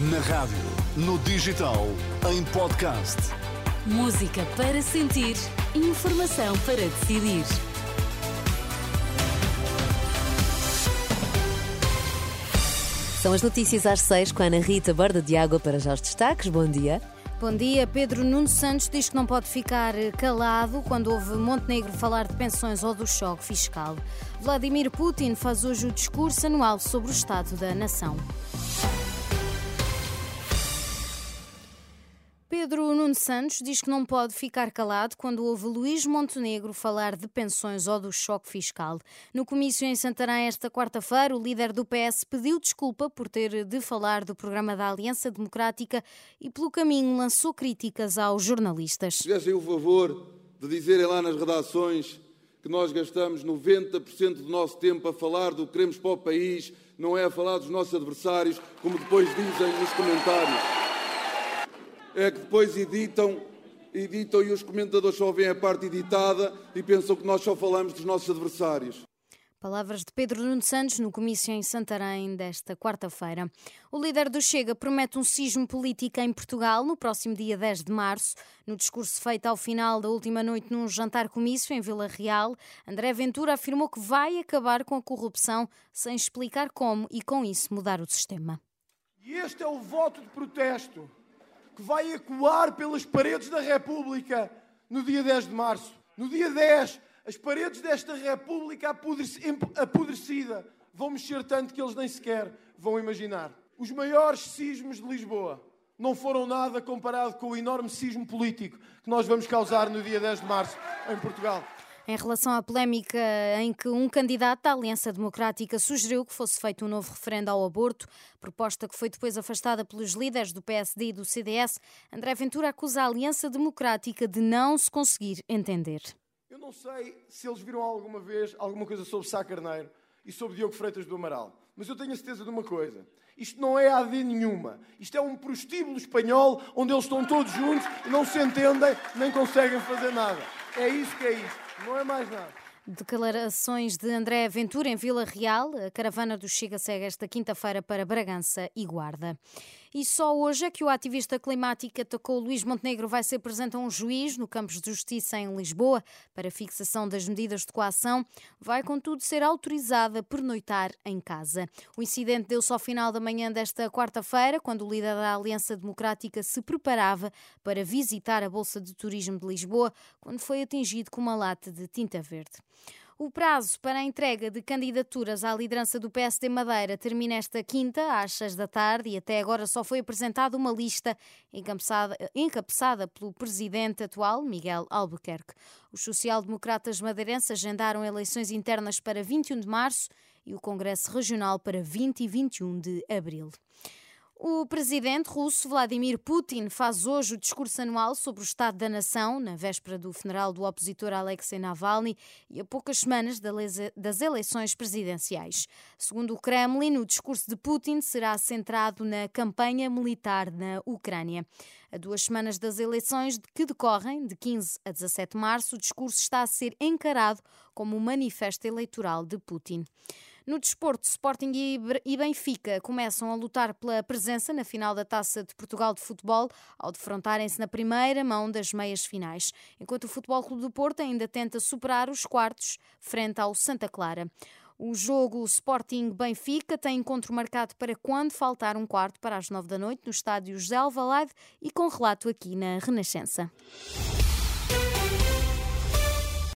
Na rádio, no digital, em podcast. Música para sentir, informação para decidir. São as notícias às seis com a Ana Rita Borda de Água para já os destaques. Bom dia. Bom dia. Pedro Nuno Santos diz que não pode ficar calado quando ouve Montenegro falar de pensões ou do choque fiscal. Vladimir Putin faz hoje o discurso anual sobre o Estado da Nação. Pedro Nuno Santos diz que não pode ficar calado quando ouve Luís Montenegro falar de pensões ou do choque fiscal. No comício em Santarém esta quarta-feira, o líder do PS pediu desculpa por ter de falar do programa da Aliança Democrática e, pelo caminho, lançou críticas aos jornalistas. Fizessem o favor de dizerem lá nas redações que nós gastamos 90% do nosso tempo a falar do que queremos para o país, não é a falar dos nossos adversários, como depois dizem nos comentários é que depois editam, editam e os comentadores só veem a parte editada e pensam que nós só falamos dos nossos adversários. Palavras de Pedro Nuno Santos no comício em Santarém desta quarta-feira. O líder do Chega promete um sismo político em Portugal no próximo dia 10 de março. No discurso feito ao final da última noite num jantar-comício em Vila Real, André Ventura afirmou que vai acabar com a corrupção sem explicar como e com isso mudar o sistema. E este é o voto de protesto que vai ecoar pelas paredes da República no dia 10 de março. No dia 10, as paredes desta República apodrecida vão mexer tanto que eles nem sequer vão imaginar. Os maiores sismos de Lisboa não foram nada comparado com o enorme sismo político que nós vamos causar no dia 10 de março em Portugal. Em relação à polémica em que um candidato da Aliança Democrática sugeriu que fosse feito um novo referendo ao aborto, proposta que foi depois afastada pelos líderes do PSD e do CDS, André Ventura acusa a Aliança Democrática de não se conseguir entender. Eu não sei se eles viram alguma vez alguma coisa sobre Sá Carneiro e sobre Diogo Freitas do Amaral, mas eu tenho a certeza de uma coisa. Isto não é AD nenhuma. Isto é um prostíbulo espanhol onde eles estão todos juntos não se entendem nem conseguem fazer nada. É isso que é isto. Não é mais nada. Declarações de André Ventura em Vila Real. A caravana do Chega segue esta quinta-feira para Bragança e Guarda. E só hoje é que o ativista climático atacou Luís Montenegro vai ser presente a um juiz no Campos de Justiça em Lisboa para fixação das medidas de coação. Vai, contudo, ser autorizada a pernoitar em casa. O incidente deu-se ao final da manhã desta quarta-feira, quando o líder da Aliança Democrática se preparava para visitar a Bolsa de Turismo de Lisboa, quando foi atingido com uma lata de tinta verde. O prazo para a entrega de candidaturas à liderança do PSD Madeira termina esta quinta, às seis da tarde, e até agora só foi apresentada uma lista encabeçada, pelo presidente atual, Miguel Albuquerque. Os social-democratas madeirenses agendaram eleições internas para 21 de março e o Congresso Regional para 20 e 21 de abril. O presidente russo Vladimir Putin faz hoje o discurso anual sobre o estado da nação, na véspera do funeral do opositor Alexei Navalny e a poucas semanas das eleições presidenciais. Segundo o Kremlin, o discurso de Putin será centrado na campanha militar na Ucrânia. A duas semanas das eleições que decorrem, de 15 a 17 de março, o discurso está a ser encarado como um manifesto eleitoral de Putin. No desporto, Sporting e Benfica começam a lutar pela presença na final da Taça de Portugal de Futebol, ao defrontarem-se na primeira mão das meias finais, enquanto o Futebol Clube do Porto ainda tenta superar os quartos frente ao Santa Clara. O jogo Sporting Benfica tem encontro marcado para quando faltar um quarto para as nove da noite no estádio José Alvalade e com relato aqui na Renascença.